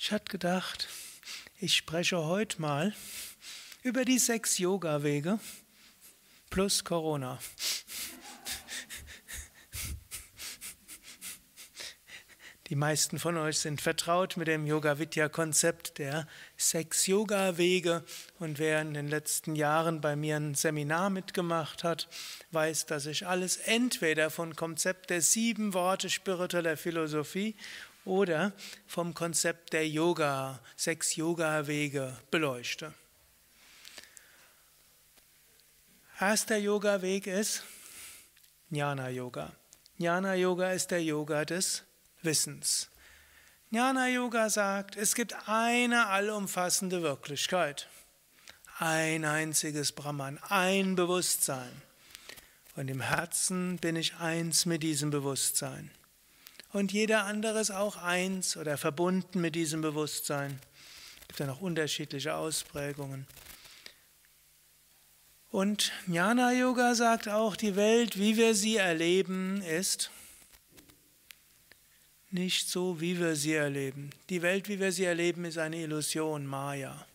Ich hatte gedacht, ich spreche heute mal über die sechs Yoga-Wege plus Corona. Die meisten von euch sind vertraut mit dem Yoga Vidya Konzept der sechs Yoga Wege und wer in den letzten Jahren bei mir ein Seminar mitgemacht hat, weiß, dass ich alles entweder vom Konzept der sieben Worte spiritueller Philosophie oder vom Konzept der Yoga, sechs Yoga Wege beleuchte. Erster Yoga Weg ist Jnana Yoga. Jnana Yoga ist der Yoga des Wissens. Jnana Yoga sagt, es gibt eine allumfassende Wirklichkeit, ein einziges Brahman, ein Bewusstsein. Und im Herzen bin ich eins mit diesem Bewusstsein. Und jeder andere ist auch eins oder verbunden mit diesem Bewusstsein. Es gibt ja noch unterschiedliche Ausprägungen. Und Jnana Yoga sagt auch, die Welt, wie wir sie erleben, ist nicht so, wie wir sie erleben. Die Welt, wie wir sie erleben, ist eine Illusion, Maya.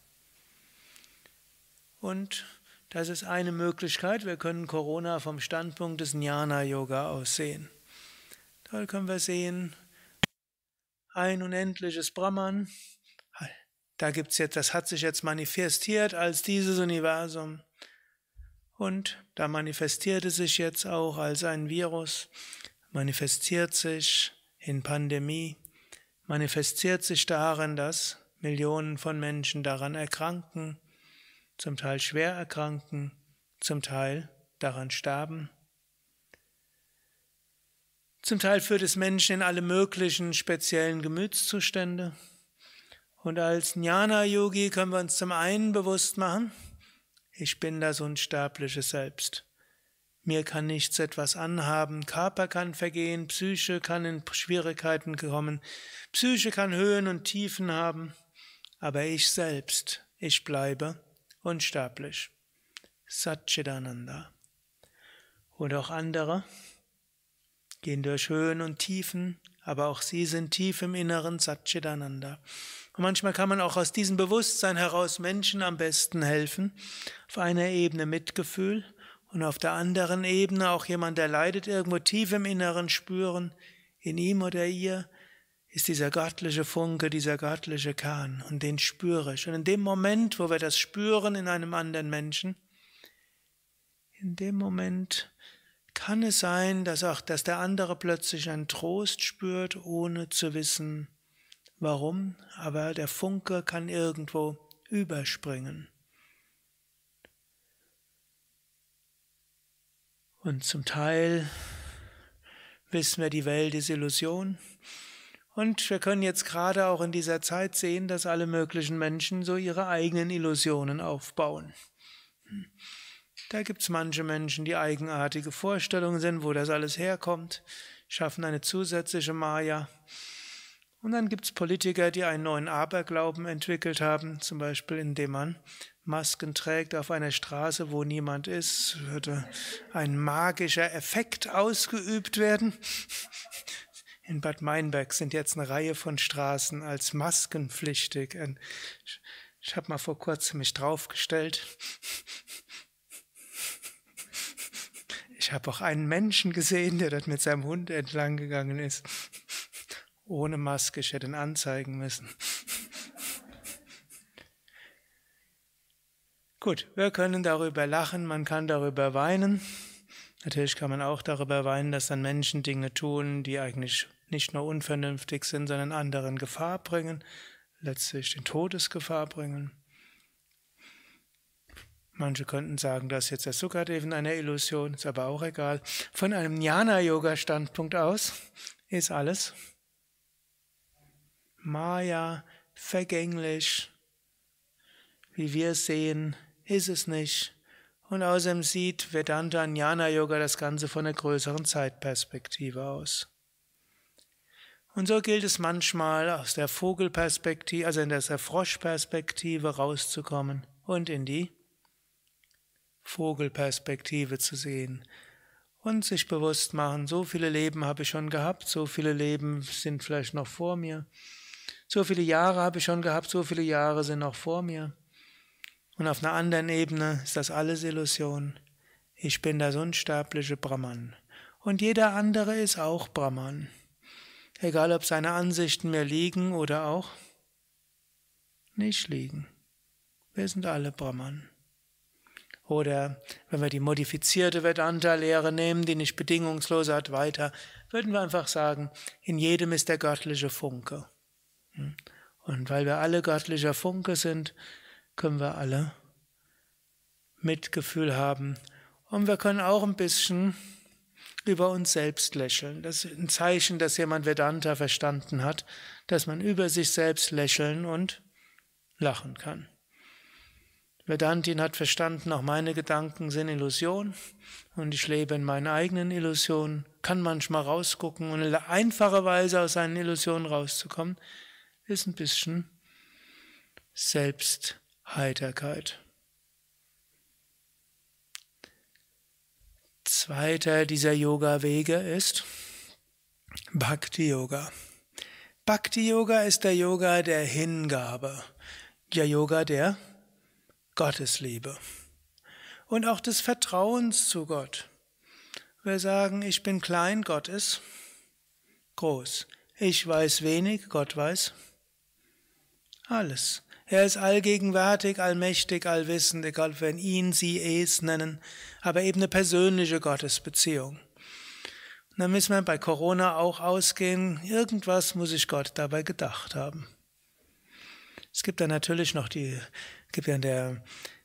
Und das ist eine Möglichkeit. Wir können Corona vom Standpunkt des Jnana-Yoga aus sehen. Da können wir sehen, ein unendliches Brahman. Da gibt's jetzt, das hat sich jetzt manifestiert als dieses Universum. Und da manifestiert es sich jetzt auch als ein Virus, manifestiert sich in Pandemie manifestiert sich darin, dass Millionen von Menschen daran erkranken, zum Teil schwer erkranken, zum Teil daran sterben. Zum Teil führt es Menschen in alle möglichen speziellen Gemütszustände. Und als Jnana-Yogi können wir uns zum einen bewusst machen, ich bin das unsterbliche Selbst. Mir kann nichts etwas anhaben, Körper kann vergehen, Psyche kann in Schwierigkeiten kommen, Psyche kann Höhen und Tiefen haben, aber ich selbst, ich bleibe unsterblich. Satchidananda. Und auch andere gehen durch Höhen und Tiefen, aber auch sie sind tief im Inneren Satchidananda. Und manchmal kann man auch aus diesem Bewusstsein heraus Menschen am besten helfen, auf einer Ebene Mitgefühl, und auf der anderen Ebene auch jemand, der leidet, irgendwo tief im Inneren spüren, in ihm oder ihr ist dieser göttliche Funke, dieser göttliche Kern und den spüre ich. Und in dem Moment, wo wir das spüren in einem anderen Menschen, in dem Moment kann es sein, dass auch, dass der andere plötzlich einen Trost spürt, ohne zu wissen, warum, aber der Funke kann irgendwo überspringen. Und zum Teil wissen wir, die Welt ist Illusion. Und wir können jetzt gerade auch in dieser Zeit sehen, dass alle möglichen Menschen so ihre eigenen Illusionen aufbauen. Da gibt's manche Menschen, die eigenartige Vorstellungen sind, wo das alles herkommt, schaffen eine zusätzliche Maya. Und dann gibt's Politiker, die einen neuen Aberglauben entwickelt haben, zum Beispiel indem man Masken trägt auf einer Straße, wo niemand ist, würde ein magischer Effekt ausgeübt werden. In Bad Meinberg sind jetzt eine Reihe von Straßen als maskenpflichtig. Ich habe mal vor kurzem mich draufgestellt. Ich habe auch einen Menschen gesehen, der dort mit seinem Hund entlang gegangen ist ohne Maske, ich hätte ihn anzeigen müssen. Gut, wir können darüber lachen, man kann darüber weinen. Natürlich kann man auch darüber weinen, dass dann Menschen Dinge tun, die eigentlich nicht nur unvernünftig sind, sondern anderen Gefahr bringen, letztlich in Todesgefahr bringen. Manche könnten sagen, dass jetzt der Sukadev in einer Illusion, ist aber auch egal. Von einem Jnana-Yoga-Standpunkt aus ist alles Maya, vergänglich, wie wir sehen, ist es nicht. Und außerdem sieht Vedanta Jnana Yoga das Ganze von einer größeren Zeitperspektive aus. Und so gilt es manchmal aus der Vogelperspektive, also in der Froschperspektive rauszukommen und in die Vogelperspektive zu sehen und sich bewusst machen, so viele Leben habe ich schon gehabt, so viele Leben sind vielleicht noch vor mir. So viele Jahre habe ich schon gehabt, so viele Jahre sind noch vor mir. Und auf einer anderen Ebene ist das alles Illusion. Ich bin das unsterbliche Brahman. Und jeder andere ist auch Brahman. Egal ob seine Ansichten mir liegen oder auch nicht liegen. Wir sind alle Brahman. Oder wenn wir die modifizierte Vedanta-Lehre nehmen, die nicht bedingungslos hat, weiter, würden wir einfach sagen, in jedem ist der göttliche Funke. Hm? Und weil wir alle göttlicher Funke sind, können wir alle Mitgefühl haben. Und wir können auch ein bisschen über uns selbst lächeln. Das ist ein Zeichen, dass jemand Vedanta verstanden hat, dass man über sich selbst lächeln und lachen kann. Vedantin hat verstanden, auch meine Gedanken sind Illusion und ich lebe in meinen eigenen Illusionen, kann manchmal rausgucken und eine einfache Weise aus seinen Illusionen rauszukommen, ist ein bisschen Selbstheiterkeit. Zweiter dieser Yoga-Wege ist Bhakti Yoga. Bhakti Yoga ist der Yoga der Hingabe, der Yoga der Gottesliebe und auch des Vertrauens zu Gott. Wir sagen, ich bin klein, Gott ist groß. Ich weiß wenig, Gott weiß alles. Er ist allgegenwärtig, allmächtig, allwissend, egal wir ihn, sie, es nennen, aber eben eine persönliche Gottesbeziehung. Und dann müssen wir bei Corona auch ausgehen, irgendwas muss ich Gott dabei gedacht haben. Es gibt dann natürlich noch die gibt ja in der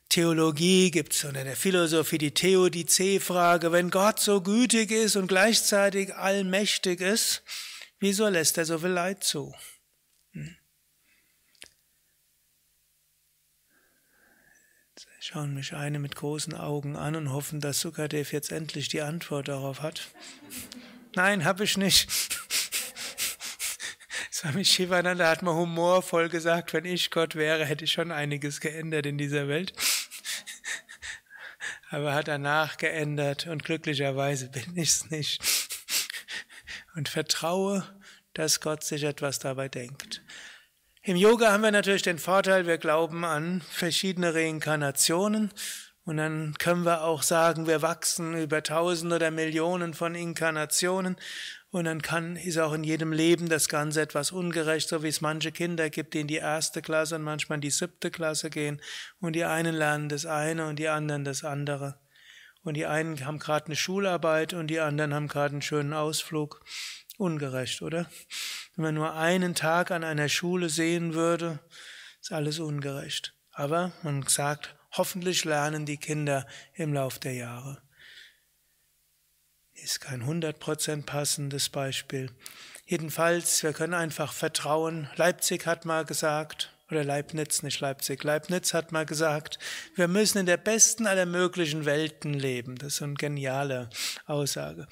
Theologie, gibt es unter der Philosophie die Theodizee-Frage, wenn Gott so gütig ist und gleichzeitig allmächtig ist, wieso lässt er so viel Leid zu? Hm. schauen mich eine mit großen Augen an und hoffen, dass Sukadev jetzt endlich die Antwort darauf hat. Nein, habe ich nicht. Swami Shivananda hat mal humorvoll gesagt, wenn ich Gott wäre, hätte ich schon einiges geändert in dieser Welt. Aber hat danach geändert und glücklicherweise bin ich es nicht. Und vertraue, dass Gott sich etwas dabei denkt. Im Yoga haben wir natürlich den Vorteil, wir glauben an verschiedene Reinkarnationen und dann können wir auch sagen, wir wachsen über tausend oder Millionen von Inkarnationen und dann kann, ist auch in jedem Leben das Ganze etwas ungerecht, so wie es manche Kinder gibt, die in die erste Klasse und manchmal in die siebte Klasse gehen. Und die einen lernen das eine und die anderen das andere. Und die einen haben gerade eine Schularbeit und die anderen haben gerade einen schönen Ausflug. Ungerecht, oder? Wenn man nur einen Tag an einer Schule sehen würde, ist alles ungerecht. Aber man sagt, hoffentlich lernen die Kinder im Lauf der Jahre ist kein 100% passendes Beispiel. Jedenfalls, wir können einfach vertrauen. Leipzig hat mal gesagt, oder Leibniz, nicht Leipzig, Leibniz hat mal gesagt, wir müssen in der besten aller möglichen Welten leben. Das ist so eine geniale Aussage.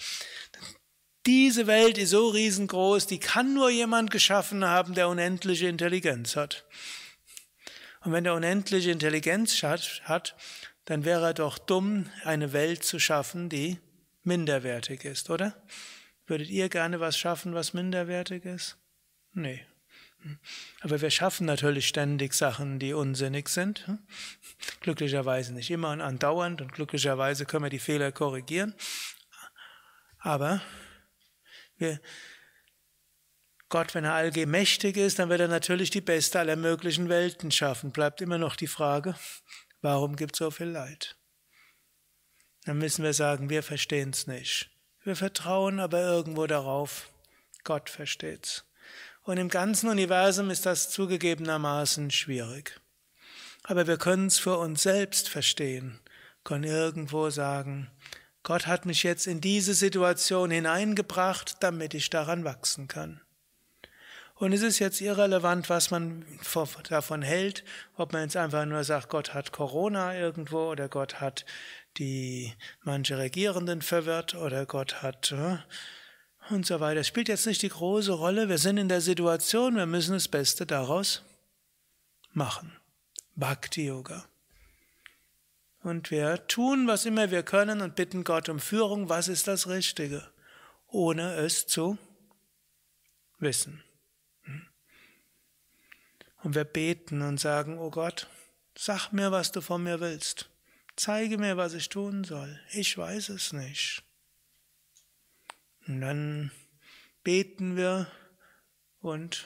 Diese Welt ist so riesengroß, die kann nur jemand geschaffen haben, der unendliche Intelligenz hat. Und wenn er unendliche Intelligenz hat, dann wäre er doch dumm, eine Welt zu schaffen, die minderwertig ist, oder? Würdet ihr gerne was schaffen, was minderwertig ist? Nee. Aber wir schaffen natürlich ständig Sachen, die unsinnig sind. Glücklicherweise nicht immer und andauernd und glücklicherweise können wir die Fehler korrigieren. Aber wir, Gott, wenn er allgemächtig ist, dann wird er natürlich die beste aller möglichen Welten schaffen. Bleibt immer noch die Frage, warum gibt es so viel Leid? Dann müssen wir sagen, wir verstehen es nicht. Wir vertrauen aber irgendwo darauf, Gott versteht's. Und im ganzen Universum ist das zugegebenermaßen schwierig. Aber wir können es für uns selbst verstehen, können irgendwo sagen, Gott hat mich jetzt in diese Situation hineingebracht, damit ich daran wachsen kann. Und es ist jetzt irrelevant, was man davon hält, ob man jetzt einfach nur sagt, Gott hat Corona irgendwo oder Gott hat die manche Regierenden verwirrt oder Gott hat äh, und so weiter. Das spielt jetzt nicht die große Rolle. Wir sind in der Situation, wir müssen das Beste daraus machen. Bhakti Yoga. Und wir tun, was immer wir können und bitten Gott um Führung, was ist das Richtige, ohne es zu wissen. Hm. Und wir beten und sagen, oh Gott, sag mir, was du von mir willst. Zeige mir, was ich tun soll. Ich weiß es nicht. Und dann beten wir und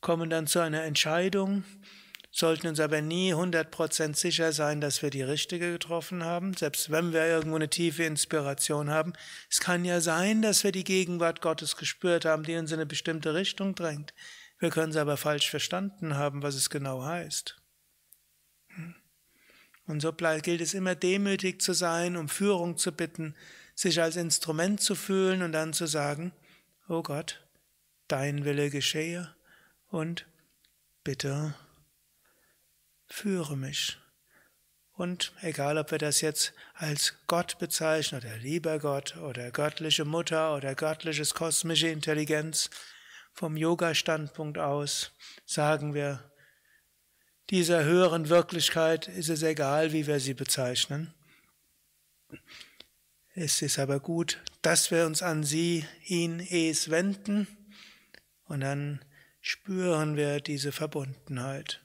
kommen dann zu einer Entscheidung, sollten uns aber nie 100% sicher sein, dass wir die richtige getroffen haben, selbst wenn wir irgendwo eine tiefe Inspiration haben. Es kann ja sein, dass wir die Gegenwart Gottes gespürt haben, die uns in eine bestimmte Richtung drängt. Wir können es aber falsch verstanden haben, was es genau heißt. Und so gilt es immer demütig zu sein, um Führung zu bitten, sich als Instrument zu fühlen und dann zu sagen, oh Gott, dein Wille geschehe und bitte führe mich. Und egal, ob wir das jetzt als Gott bezeichnen oder lieber Gott oder göttliche Mutter oder göttliches kosmische Intelligenz, vom Yoga-Standpunkt aus sagen wir, dieser höheren Wirklichkeit ist es egal, wie wir sie bezeichnen. Es ist aber gut, dass wir uns an sie, ihn, es wenden und dann spüren wir diese Verbundenheit.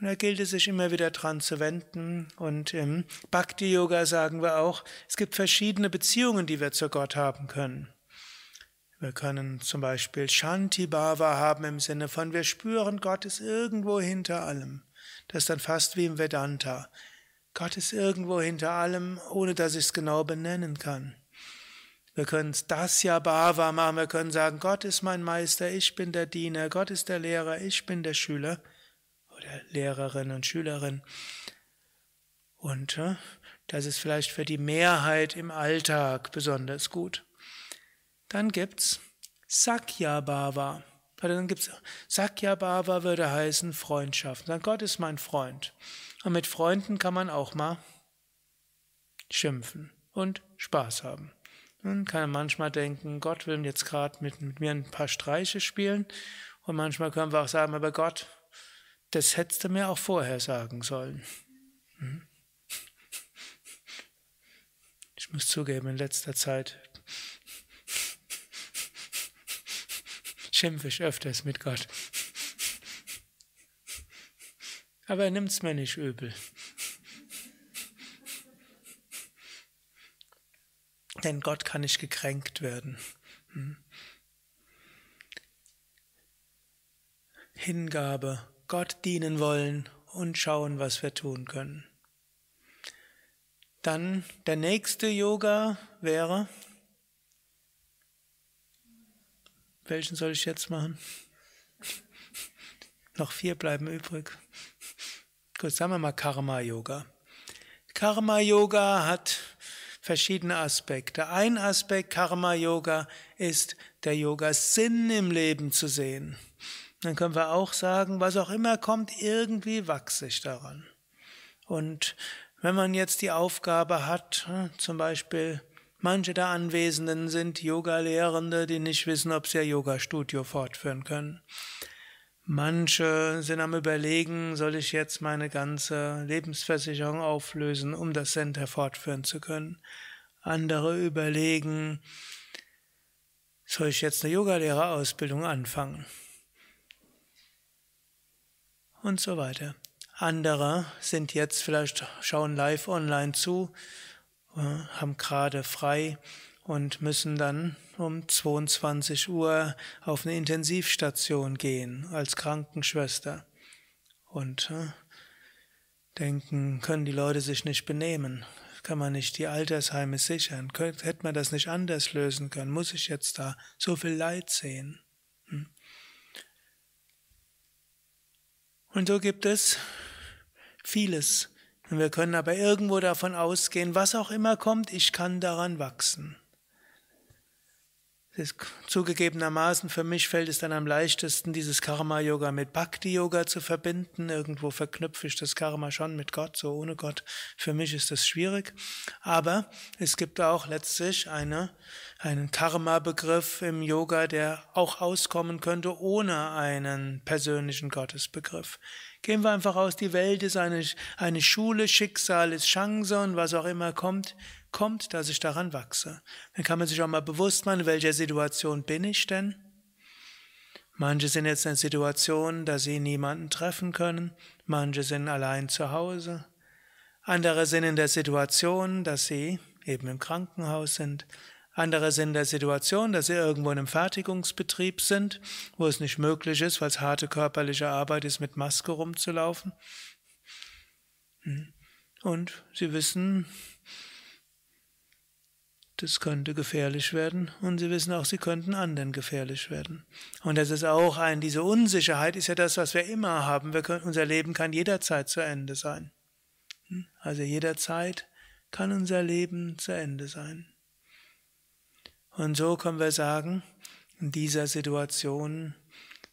Und da gilt es sich immer wieder dran zu wenden. Und im Bhakti-Yoga sagen wir auch, es gibt verschiedene Beziehungen, die wir zu Gott haben können. Wir können zum Beispiel Shanti Bhava haben im Sinne von, wir spüren, Gott ist irgendwo hinter allem. Das ist dann fast wie im Vedanta. Gott ist irgendwo hinter allem, ohne dass ich es genau benennen kann. Wir können es Dasya Bhava machen, wir können sagen, Gott ist mein Meister, ich bin der Diener, Gott ist der Lehrer, ich bin der Schüler oder Lehrerin und Schülerin. Und äh, das ist vielleicht für die Mehrheit im Alltag besonders gut. Dann gibt's Sakya Bhava. Dann gibt's Sakya Bhava würde heißen Freundschaft. Sagen, Gott ist mein Freund. Und mit Freunden kann man auch mal schimpfen und Spaß haben. Man kann manchmal denken, Gott will jetzt gerade mit, mit, mir ein paar Streiche spielen. Und manchmal können wir auch sagen, aber Gott, das hättest du mir auch vorher sagen sollen. Hm? Ich muss zugeben, in letzter Zeit schimpfe ich öfters mit Gott. Aber er nimmt es mir nicht übel. Denn Gott kann nicht gekränkt werden. Hm. Hingabe, Gott dienen wollen und schauen, was wir tun können. Dann der nächste Yoga wäre, welchen soll ich jetzt machen? Noch vier bleiben übrig. Gut, sagen wir mal Karma Yoga. Karma Yoga hat verschiedene Aspekte. Ein Aspekt Karma Yoga ist der Yoga Sinn im Leben zu sehen. Dann können wir auch sagen, was auch immer kommt, irgendwie wachse ich daran. Und wenn man jetzt die Aufgabe hat, hm, zum Beispiel manche der Anwesenden sind Yoga-Lehrende, die nicht wissen, ob sie ihr Yoga-Studio fortführen können. Manche sind am Überlegen, soll ich jetzt meine ganze Lebensversicherung auflösen, um das Center fortführen zu können. Andere überlegen, soll ich jetzt eine Yogalehrerausbildung anfangen? Und so weiter. Andere sind jetzt vielleicht schauen live online zu, haben gerade frei und müssen dann um 22 Uhr auf eine Intensivstation gehen als Krankenschwester und äh, denken, können die Leute sich nicht benehmen? Kann man nicht die Altersheime sichern? Hätte man das nicht anders lösen können? Muss ich jetzt da so viel Leid sehen? Hm? Und so gibt es vieles. Und wir können aber irgendwo davon ausgehen, was auch immer kommt, ich kann daran wachsen. Das zugegebenermaßen für mich fällt es dann am leichtesten, dieses Karma-Yoga mit Bhakti-Yoga zu verbinden. Irgendwo verknüpfe ich das Karma schon mit Gott, so ohne Gott. Für mich ist das schwierig. Aber es gibt auch letztlich eine, einen Karma-Begriff im Yoga, der auch auskommen könnte ohne einen persönlichen Gottesbegriff. Gehen wir einfach aus, die Welt ist eine, eine Schule, Schicksal ist Chance und was auch immer kommt, kommt, dass ich daran wachse. Dann kann man sich auch mal bewusst machen, in welcher Situation bin ich denn? Manche sind jetzt in der Situation, dass sie niemanden treffen können, manche sind allein zu Hause, andere sind in der Situation, dass sie eben im Krankenhaus sind, andere sind in der Situation, dass sie irgendwo in einem Fertigungsbetrieb sind, wo es nicht möglich ist, weil es harte körperliche Arbeit ist, mit Maske rumzulaufen. Hm. Und sie wissen, das könnte gefährlich werden und sie wissen auch, sie könnten anderen gefährlich werden. Und das ist auch ein, diese Unsicherheit ist ja das, was wir immer haben. Wir können, unser Leben kann jederzeit zu Ende sein. Hm. Also jederzeit kann unser Leben zu Ende sein. Und so können wir sagen, in dieser Situation,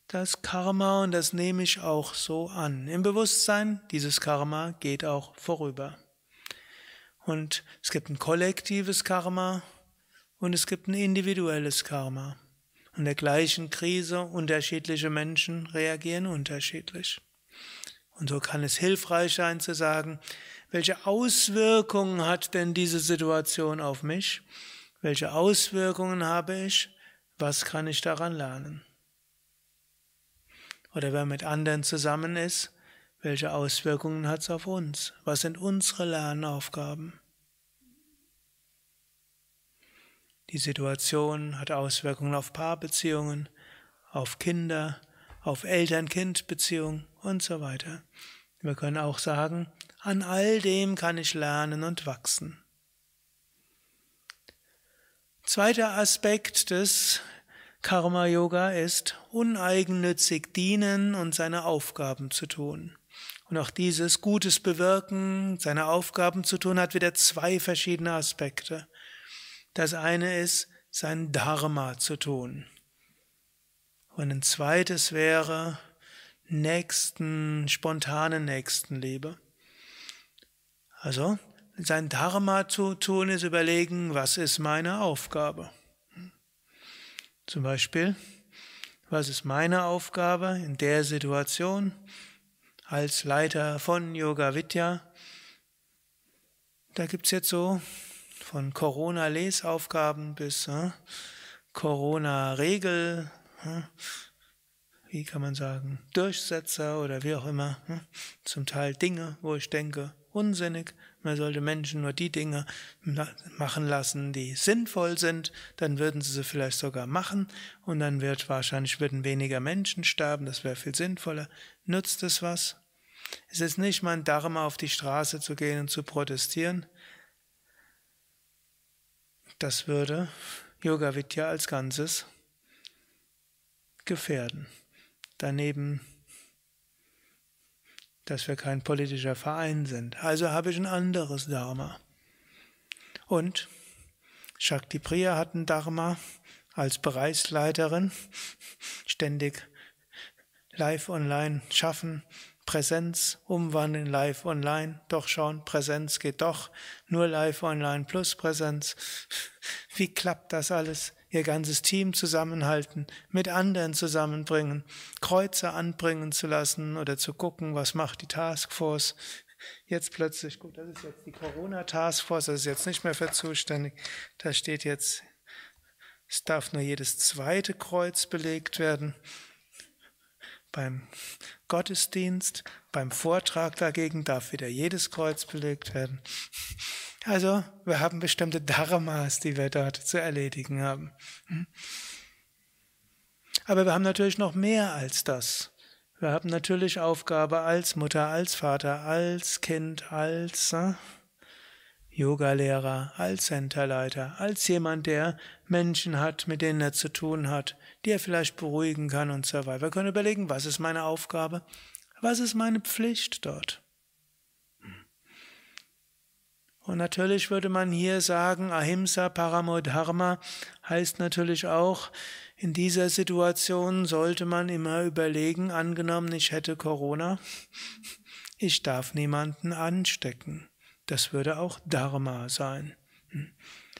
das Karma, und das nehme ich auch so an, im Bewusstsein, dieses Karma geht auch vorüber. Und es gibt ein kollektives Karma und es gibt ein individuelles Karma. In der gleichen Krise unterschiedliche Menschen reagieren unterschiedlich. Und so kann es hilfreich sein zu sagen, welche Auswirkungen hat denn diese Situation auf mich? Welche Auswirkungen habe ich? Was kann ich daran lernen? Oder wer mit anderen zusammen ist, welche Auswirkungen hat es auf uns? Was sind unsere Lernaufgaben? Die Situation hat Auswirkungen auf Paarbeziehungen, auf Kinder, auf Eltern-Kind-Beziehungen und so weiter. Wir können auch sagen, an all dem kann ich lernen und wachsen. Zweiter Aspekt des Karma Yoga ist uneigennützig dienen und seine Aufgaben zu tun. Und auch dieses Gutes bewirken, seine Aufgaben zu tun, hat wieder zwei verschiedene Aspekte. Das eine ist, sein Dharma zu tun. Und ein zweites wäre Nächsten, spontane Nächstenliebe. Also, sein Dharma zu tun ist überlegen, was ist meine Aufgabe. Zum Beispiel, was ist meine Aufgabe in der Situation als Leiter von Yoga Vidya? Da gibt es jetzt so von Corona-Lesaufgaben bis äh, Corona-Regel, äh, wie kann man sagen, Durchsetzer oder wie auch immer. Äh, zum Teil Dinge, wo ich denke, unsinnig, man sollte Menschen nur die Dinge machen lassen, die sinnvoll sind, dann würden sie sie vielleicht sogar machen und dann wird wahrscheinlich würden weniger Menschen sterben, das wäre viel sinnvoller. Nutzt es was? Es ist nicht mein Dharma, auf die Straße zu gehen und zu protestieren. Das würde Yoga Vidya als Ganzes gefährden. Daneben dass wir kein politischer Verein sind. Also habe ich ein anderes Dharma. Und Shakti Priya hat ein Dharma als Bereichsleiterin, ständig live online schaffen, Präsenz umwandeln, live online, doch schauen, Präsenz geht doch, nur live online plus Präsenz. Wie klappt das alles? ihr ganzes Team zusammenhalten, mit anderen zusammenbringen, Kreuze anbringen zu lassen oder zu gucken, was macht die Taskforce. Jetzt plötzlich, gut, das ist jetzt die Corona Taskforce, das ist jetzt nicht mehr für zuständig. Da steht jetzt, es darf nur jedes zweite Kreuz belegt werden. Beim Gottesdienst, beim Vortrag dagegen darf wieder jedes Kreuz belegt werden. Also, wir haben bestimmte Dharmas, die wir dort zu erledigen haben. Hm? Aber wir haben natürlich noch mehr als das. Wir haben natürlich Aufgabe als Mutter, als Vater, als Kind, als äh, Yogalehrer, als Centerleiter, als jemand, der Menschen hat, mit denen er zu tun hat, die er vielleicht beruhigen kann und so weiter. Wir können überlegen, was ist meine Aufgabe, was ist meine Pflicht dort. Und natürlich würde man hier sagen, Ahimsa Paramodharma heißt natürlich auch, in dieser Situation sollte man immer überlegen, angenommen, ich hätte Corona, ich darf niemanden anstecken. Das würde auch Dharma sein. Hm.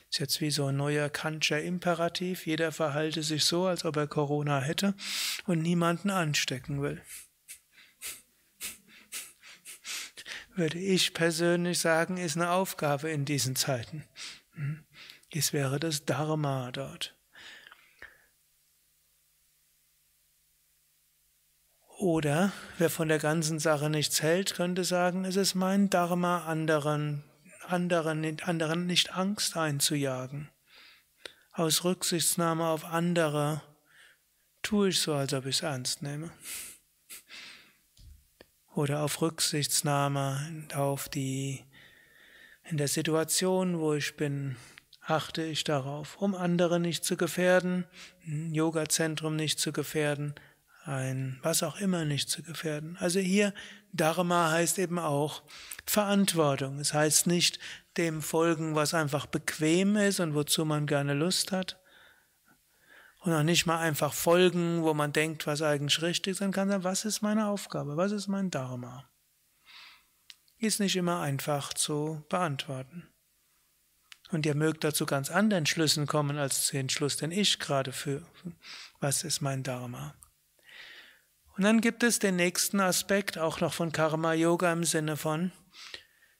Ist jetzt wie so ein neuer Kantscher Imperativ. Jeder verhalte sich so, als ob er Corona hätte und niemanden anstecken will. würde ich persönlich sagen, ist eine Aufgabe in diesen Zeiten. Hm? Es wäre das Dharma dort. Oder wer von der ganzen Sache nichts hält, könnte sagen, es ist mein Dharma, anderen, anderen, anderen nicht Angst einzujagen. Aus Rücksichtnahme auf andere tue ich so, als ob ich es ernst nehme. Oder auf Rücksichtnahme auf die, in der Situation, wo ich bin, achte ich darauf, um andere nicht zu gefährden, ein Yoga-Zentrum nicht zu gefährden, ein was auch immer nicht zu gefährden. Also hier Dharma heißt eben auch Verantwortung. Es heißt nicht dem folgen, was einfach bequem ist und wozu man gerne Lust hat. Und auch nicht mal einfach folgen, wo man denkt, was eigentlich richtig ist, sondern kann sagen, was ist meine Aufgabe, was ist mein Dharma. Ist nicht immer einfach zu beantworten. Und ihr mögt dazu ganz anderen Schlüssen kommen als den Schluss, den ich gerade führe. Was ist mein Dharma? Und dann gibt es den nächsten Aspekt, auch noch von Karma Yoga im Sinne von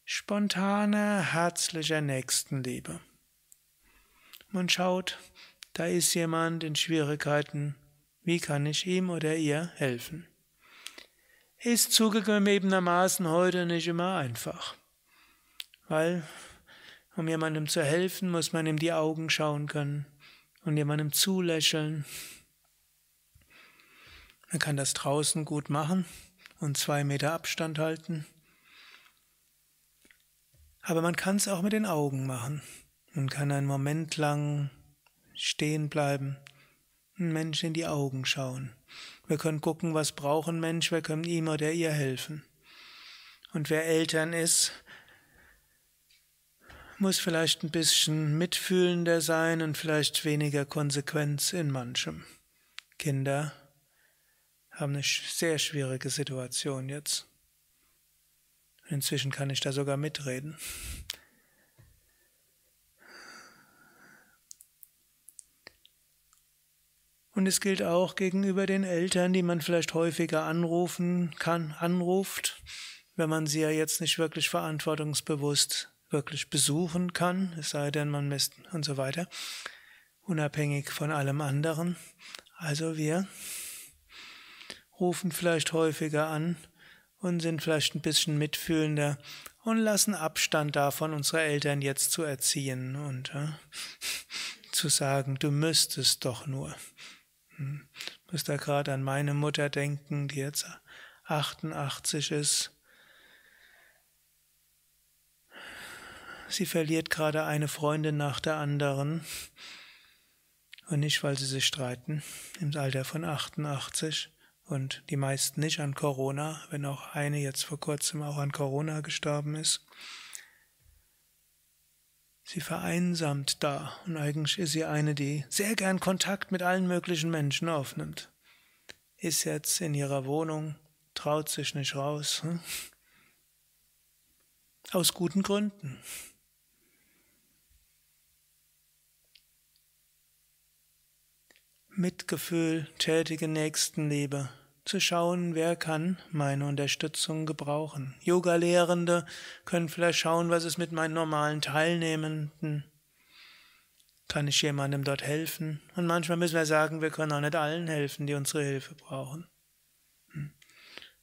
spontane, herzliche Nächstenliebe. Man schaut, da ist jemand in Schwierigkeiten, wie kann ich ihm oder ihr helfen? Ist zugegebenermaßen heute nicht immer einfach, weil um jemandem zu helfen, muss man ihm die Augen schauen können und jemandem zulächeln man kann das draußen gut machen und zwei Meter Abstand halten. Aber man kann es auch mit den Augen machen. Man kann einen Moment lang stehen bleiben, einen Menschen in die Augen schauen. Wir können gucken, was braucht ein Mensch, wir können ihm oder ihr helfen. Und wer Eltern ist, muss vielleicht ein bisschen mitfühlender sein und vielleicht weniger Konsequenz in manchem. Kinder haben eine sehr schwierige Situation jetzt. Inzwischen kann ich da sogar mitreden. Und es gilt auch gegenüber den Eltern, die man vielleicht häufiger anrufen kann, anruft, wenn man sie ja jetzt nicht wirklich verantwortungsbewusst wirklich besuchen kann, es sei denn, man misst und so weiter, unabhängig von allem anderen. Also wir rufen vielleicht häufiger an und sind vielleicht ein bisschen mitfühlender und lassen Abstand davon, unsere Eltern jetzt zu erziehen und äh, zu sagen, du müsstest doch nur. Hm. Ich muss da gerade an meine Mutter denken, die jetzt 88 ist. Sie verliert gerade eine Freundin nach der anderen. Und nicht, weil sie sich streiten, im Alter von 88 und die meisten nicht an Corona, wenn auch eine jetzt vor kurzem auch an Corona gestorben ist. Sie vereinsamt da und eigentlich ist sie eine, die sehr gern Kontakt mit allen möglichen Menschen aufnimmt. Ist jetzt in ihrer Wohnung, traut sich nicht raus. Hm? Aus guten Gründen. Mitgefühl, tätige Nächstenliebe, zu schauen, wer kann meine Unterstützung gebrauchen. Yoga-Lehrende können vielleicht schauen, was ist mit meinen normalen Teilnehmenden. Kann ich jemandem dort helfen? Und manchmal müssen wir sagen, wir können auch nicht allen helfen, die unsere Hilfe brauchen. Hm.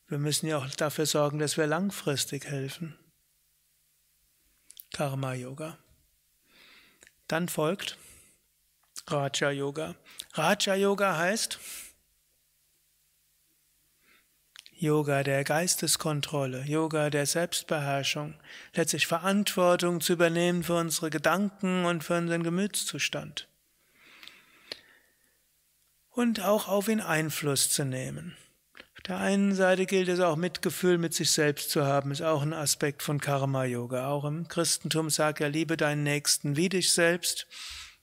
Wir müssen ja auch dafür sorgen, dass wir langfristig helfen. Karma Yoga. Dann folgt Raja Yoga. Raja Yoga heißt Yoga der Geisteskontrolle, Yoga der Selbstbeherrschung, letztlich Verantwortung zu übernehmen für unsere Gedanken und für unseren Gemütszustand. Und auch auf ihn Einfluss zu nehmen. Auf der einen Seite gilt es auch Mitgefühl mit sich selbst zu haben, ist auch ein Aspekt von Karma Yoga. Auch im Christentum sagt er, liebe deinen Nächsten wie dich selbst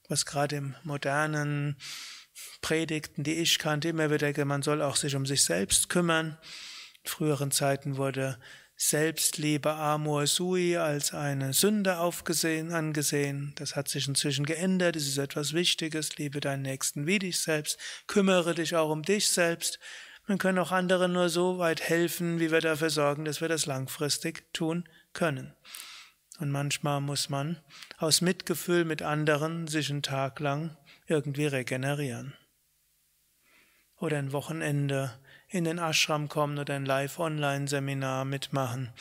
was gerade im modernen Predigten, die ich kannte, immer wieder, man soll auch sich um sich selbst kümmern. In früheren Zeiten wurde Selbstliebe Amor Sui als eine Sünde aufgesehen, angesehen. Das hat sich inzwischen geändert. Es ist etwas Wichtiges. Liebe deinen Nächsten wie dich selbst. Kümmere dich auch um dich selbst. Man kann auch anderen nur so weit helfen, wie wir dafür sorgen, dass wir das langfristig tun können. Und manchmal muss man aus Mitgefühl mit anderen sich einen Tag lang irgendwie regenerieren. Oder ein Wochenende in den Ashram kommen oder ein Live-Online-Seminar mitmachen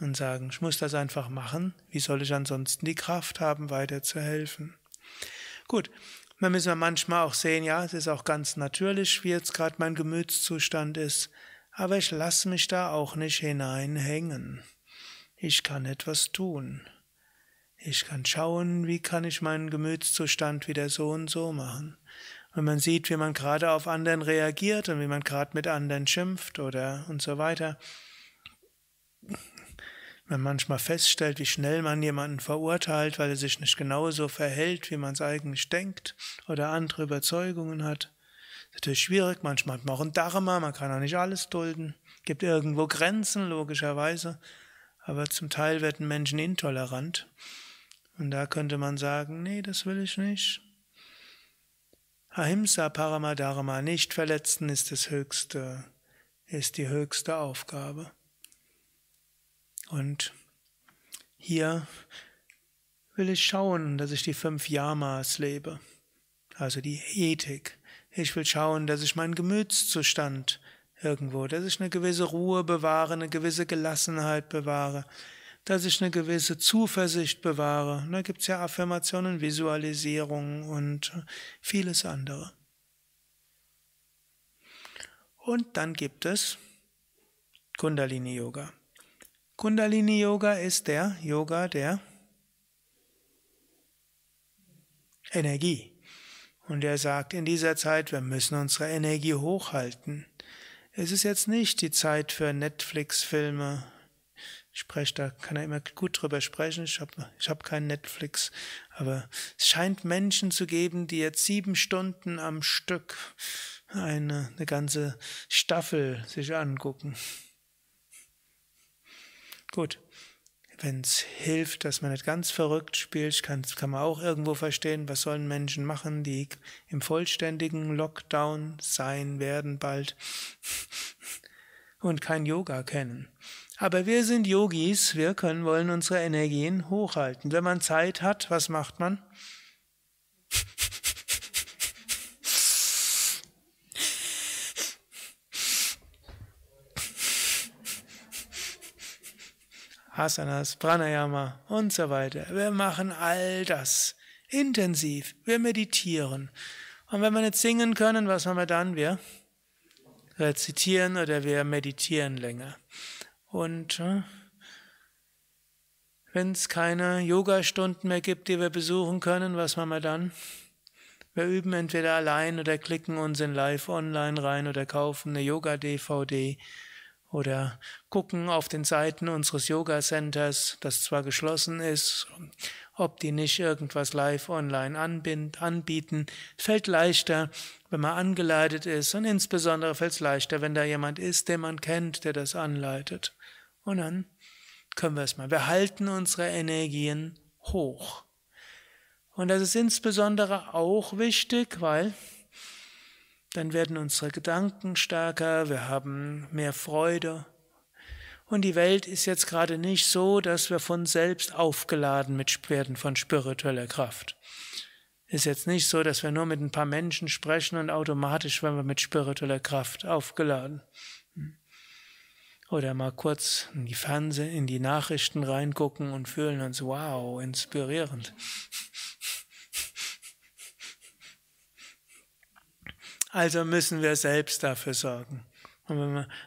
und sagen, ich muss das einfach machen. Wie soll ich ansonsten die Kraft haben, weiter zu helfen? Gut, man müssen wir manchmal auch sehen, ja, es ist auch ganz natürlich, wie jetzt gerade mein Gemütszustand ist, aber ich lasse mich da auch nicht hineinhängen. Ich kann etwas tun. Ich kann schauen, wie kann ich meinen Gemütszustand wieder so und so machen. Wenn man sieht, wie man gerade auf anderen reagiert und wie man gerade mit anderen schimpft oder und so weiter, man manchmal feststellt, wie schnell man jemanden verurteilt, weil er sich nicht genauso verhält, wie man es eigentlich denkt oder andere Überzeugungen hat. Das ist natürlich schwierig, manchmal hat man auch ein Dharma, man kann auch nicht alles dulden, gibt irgendwo Grenzen, logischerweise, aber zum Teil werden Menschen intolerant. Und da könnte man sagen, nee, das will ich nicht. Ahimsa Paramadharma, nicht verletzen ist das höchste, ist die höchste Aufgabe. Und hier will ich schauen, dass ich die fünf Yamas lebe, also die Ethik. Ich will schauen, dass ich meinen Gemütszustand irgendwo, dass ich eine gewisse Ruhe bewahre, eine gewisse Gelassenheit bewahre, dass ich eine gewisse Zuversicht bewahre. Da gibt es ja Affirmationen, Visualisierung und vieles andere. Und dann gibt es Kundalini Yoga. Kundalini Yoga ist der Yoga der Energie. Und er sagt in dieser Zeit, wir müssen unsere Energie hochhalten. Es ist jetzt nicht die Zeit für Netflix-Filme. Ich spreche da, kann er immer gut drüber sprechen. Ich habe ich hab keinen Netflix. Aber es scheint Menschen zu geben, die jetzt sieben Stunden am Stück eine, eine ganze Staffel sich angucken. Gut. Wenn es hilft, dass man nicht ganz verrückt spielt, kann, kann man auch irgendwo verstehen, was sollen Menschen machen, die im vollständigen Lockdown sein werden bald und kein Yoga kennen. Aber wir sind Yogis, wir können, wollen unsere Energien hochhalten. Wenn man Zeit hat, was macht man? Asanas, Pranayama und so weiter. Wir machen all das intensiv. Wir meditieren. Und wenn wir nicht singen können, was machen wir dann? Wir rezitieren oder wir meditieren länger. Und wenn es keine Yoga-Stunden mehr gibt, die wir besuchen können, was machen wir dann? Wir üben entweder allein oder klicken uns in Live online rein oder kaufen eine Yoga-DVD oder gucken auf den Seiten unseres Yoga Centers, das zwar geschlossen ist, ob die nicht irgendwas live online anbieten. Fällt leichter, wenn man angeleitet ist und insbesondere fällt es leichter, wenn da jemand ist, den man kennt, der das anleitet. Und dann können wir es mal. Wir halten unsere Energien hoch. Und das ist insbesondere auch wichtig, weil dann werden unsere Gedanken stärker, wir haben mehr Freude. Und die Welt ist jetzt gerade nicht so, dass wir von selbst aufgeladen mit werden von spiritueller Kraft. Ist jetzt nicht so, dass wir nur mit ein paar Menschen sprechen und automatisch werden wir mit spiritueller Kraft aufgeladen. Oder mal kurz in die Fernsehen, in die Nachrichten reingucken und fühlen uns, wow, inspirierend. Also müssen wir selbst dafür sorgen.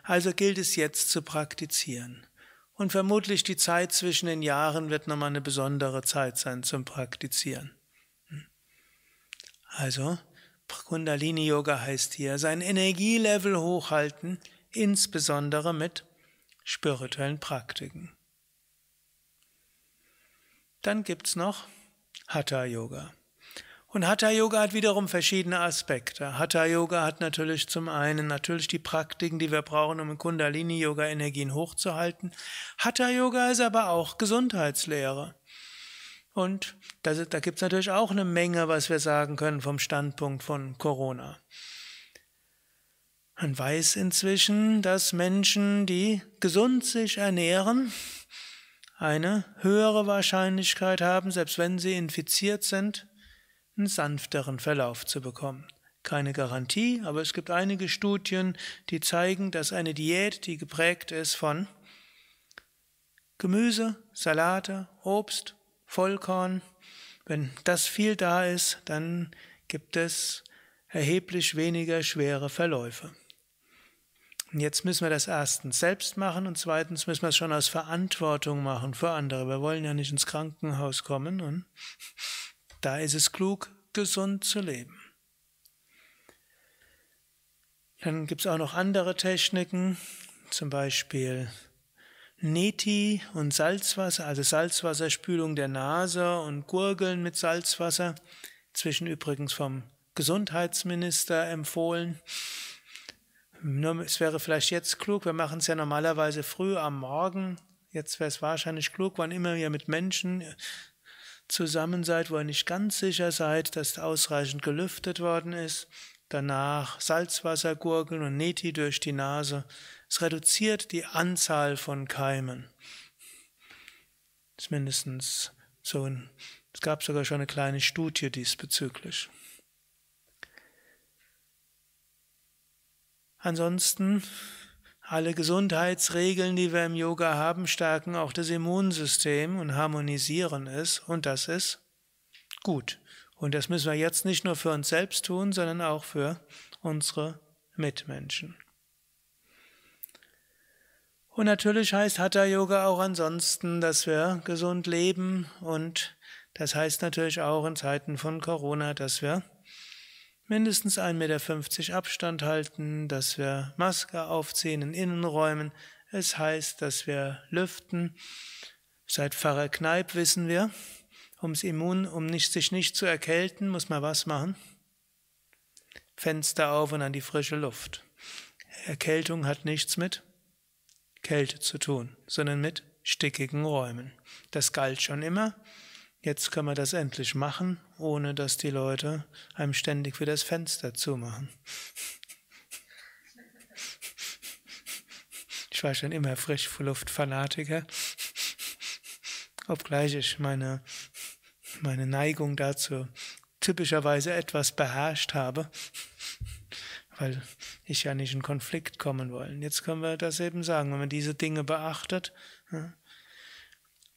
also gilt es jetzt zu praktizieren. Und vermutlich die Zeit zwischen den Jahren wird nochmal eine besondere Zeit sein zum Praktizieren. Also, Kundalini Yoga heißt hier, sein Energielevel hochhalten, insbesondere mit spirituellen Praktiken. Dann gibt's noch Hatha Yoga. Und Hatha Yoga hat wiederum verschiedene Aspekte. Hatha Yoga hat natürlich zum einen natürlich die Praktiken, die wir brauchen, um in Kundalini Yoga Energien hochzuhalten. Hatha Yoga ist aber auch Gesundheitslehre. Und da, da gibt es natürlich auch eine Menge, was wir sagen können vom Standpunkt von Corona. Man weiß inzwischen, dass Menschen, die gesund sich ernähren, eine höhere Wahrscheinlichkeit haben, selbst wenn sie infiziert sind, einen sanfteren Verlauf zu bekommen. keine Garantie, aber es gibt einige Studien, die zeigen, dass eine Diät, die geprägt ist von Gemüse, Salate, Obst, Vollkorn, wenn das viel da ist, dann gibt es erheblich weniger schwere Verläufe. Jetzt müssen wir das erstens selbst machen und zweitens müssen wir es schon aus Verantwortung machen für andere. Wir wollen ja nicht ins Krankenhaus kommen und da ist es klug, gesund zu leben. Dann gibt es auch noch andere Techniken, zum Beispiel Neti und Salzwasser, also Salzwasserspülung der Nase und Gurgeln mit Salzwasser, zwischen übrigens vom Gesundheitsminister empfohlen. Es wäre vielleicht jetzt klug, wir machen es ja normalerweise früh am Morgen. Jetzt wäre es wahrscheinlich klug, wann immer ihr mit Menschen zusammen seid, wo ihr nicht ganz sicher seid, dass ausreichend gelüftet worden ist. Danach Salzwasser gurgeln und Neti durch die Nase. Es reduziert die Anzahl von Keimen. Mindestens so ein, es gab sogar schon eine kleine Studie diesbezüglich. Ansonsten, alle Gesundheitsregeln, die wir im Yoga haben, stärken auch das Immunsystem und harmonisieren es. Und das ist gut. Und das müssen wir jetzt nicht nur für uns selbst tun, sondern auch für unsere Mitmenschen. Und natürlich heißt Hatha Yoga auch ansonsten, dass wir gesund leben und das heißt natürlich auch in Zeiten von Corona, dass wir mindestens 1,50 Meter Abstand halten, dass wir Maske aufziehen in Innenräumen. Es heißt, dass wir lüften. Seit Pfarrer Kneip wissen wir, ums Immun, um nicht, sich nicht zu erkälten, muss man was machen? Fenster auf und an die frische Luft. Erkältung hat nichts mit Kälte zu tun, sondern mit stickigen Räumen. Das galt schon immer. Jetzt können wir das endlich machen, ohne dass die Leute einem ständig wieder das Fenster zumachen. Ich war schon immer frisch Luftfanatiker, obgleich ich meine, meine Neigung dazu typischerweise etwas beherrscht habe, weil ich ja nicht in Konflikt kommen wollen. Jetzt können wir das eben sagen, wenn man diese Dinge beachtet,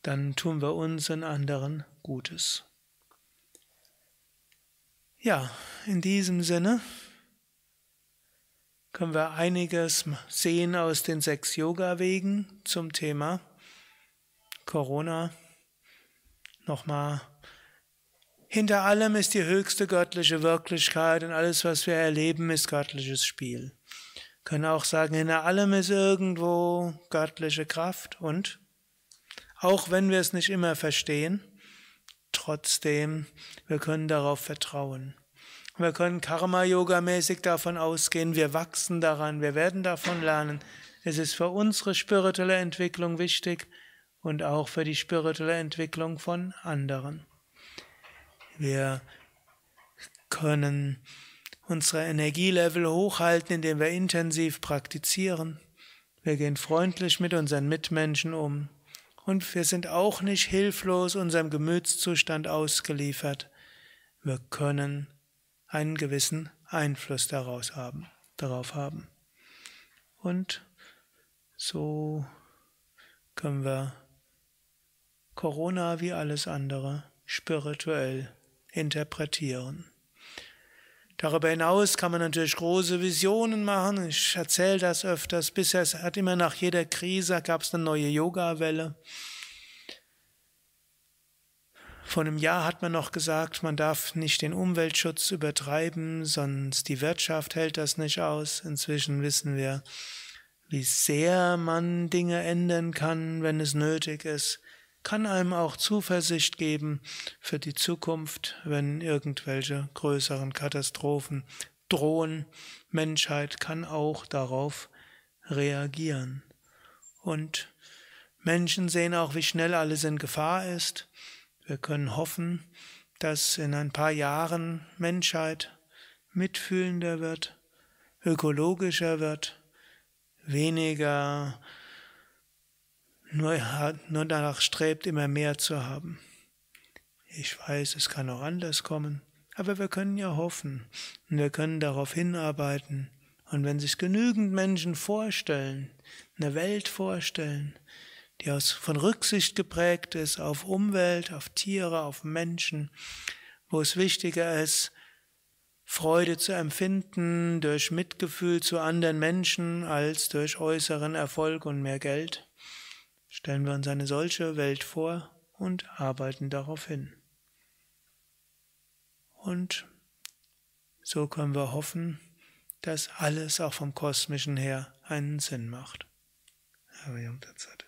dann tun wir uns und anderen Gutes. Ja, in diesem Sinne können wir einiges sehen aus den sechs Yoga-Wegen zum Thema Corona. Nochmal, hinter allem ist die höchste göttliche Wirklichkeit und alles, was wir erleben, ist göttliches Spiel. Können auch sagen, hinter allem ist irgendwo göttliche Kraft und auch wenn wir es nicht immer verstehen, trotzdem, wir können darauf vertrauen. Wir können Karma-Yoga-mäßig davon ausgehen, wir wachsen daran, wir werden davon lernen. Es ist für unsere spirituelle Entwicklung wichtig und auch für die spirituelle Entwicklung von anderen. Wir können unsere Energielevel hochhalten, indem wir intensiv praktizieren. Wir gehen freundlich mit unseren Mitmenschen um. Und wir sind auch nicht hilflos unserem Gemütszustand ausgeliefert. Wir können einen gewissen Einfluss daraus haben, darauf haben. Und so können wir Corona wie alles andere spirituell interpretieren. Darüber hinaus kann man natürlich große Visionen machen. Ich erzähle das öfters. Bisher hat immer nach jeder Krise gab es eine neue Yoga-Welle. Vor einem Jahr hat man noch gesagt, man darf nicht den Umweltschutz übertreiben, sonst die Wirtschaft hält das nicht aus. Inzwischen wissen wir, wie sehr man Dinge ändern kann, wenn es nötig ist kann einem auch Zuversicht geben für die Zukunft, wenn irgendwelche größeren Katastrophen drohen. Menschheit kann auch darauf reagieren. Und Menschen sehen auch, wie schnell alles in Gefahr ist. Wir können hoffen, dass in ein paar Jahren Menschheit mitfühlender wird, ökologischer wird, weniger nur, nur danach strebt, immer mehr zu haben. Ich weiß, es kann auch anders kommen, Aber wir können ja hoffen und wir können darauf hinarbeiten. Und wenn sich genügend Menschen vorstellen, eine Welt vorstellen, die aus, von Rücksicht geprägt ist auf Umwelt, auf Tiere, auf Menschen, wo es wichtiger ist, Freude zu empfinden durch Mitgefühl zu anderen Menschen als durch äußeren Erfolg und mehr Geld. Stellen wir uns eine solche Welt vor und arbeiten darauf hin. Und so können wir hoffen, dass alles auch vom Kosmischen her einen Sinn macht. Hariam Tatsat.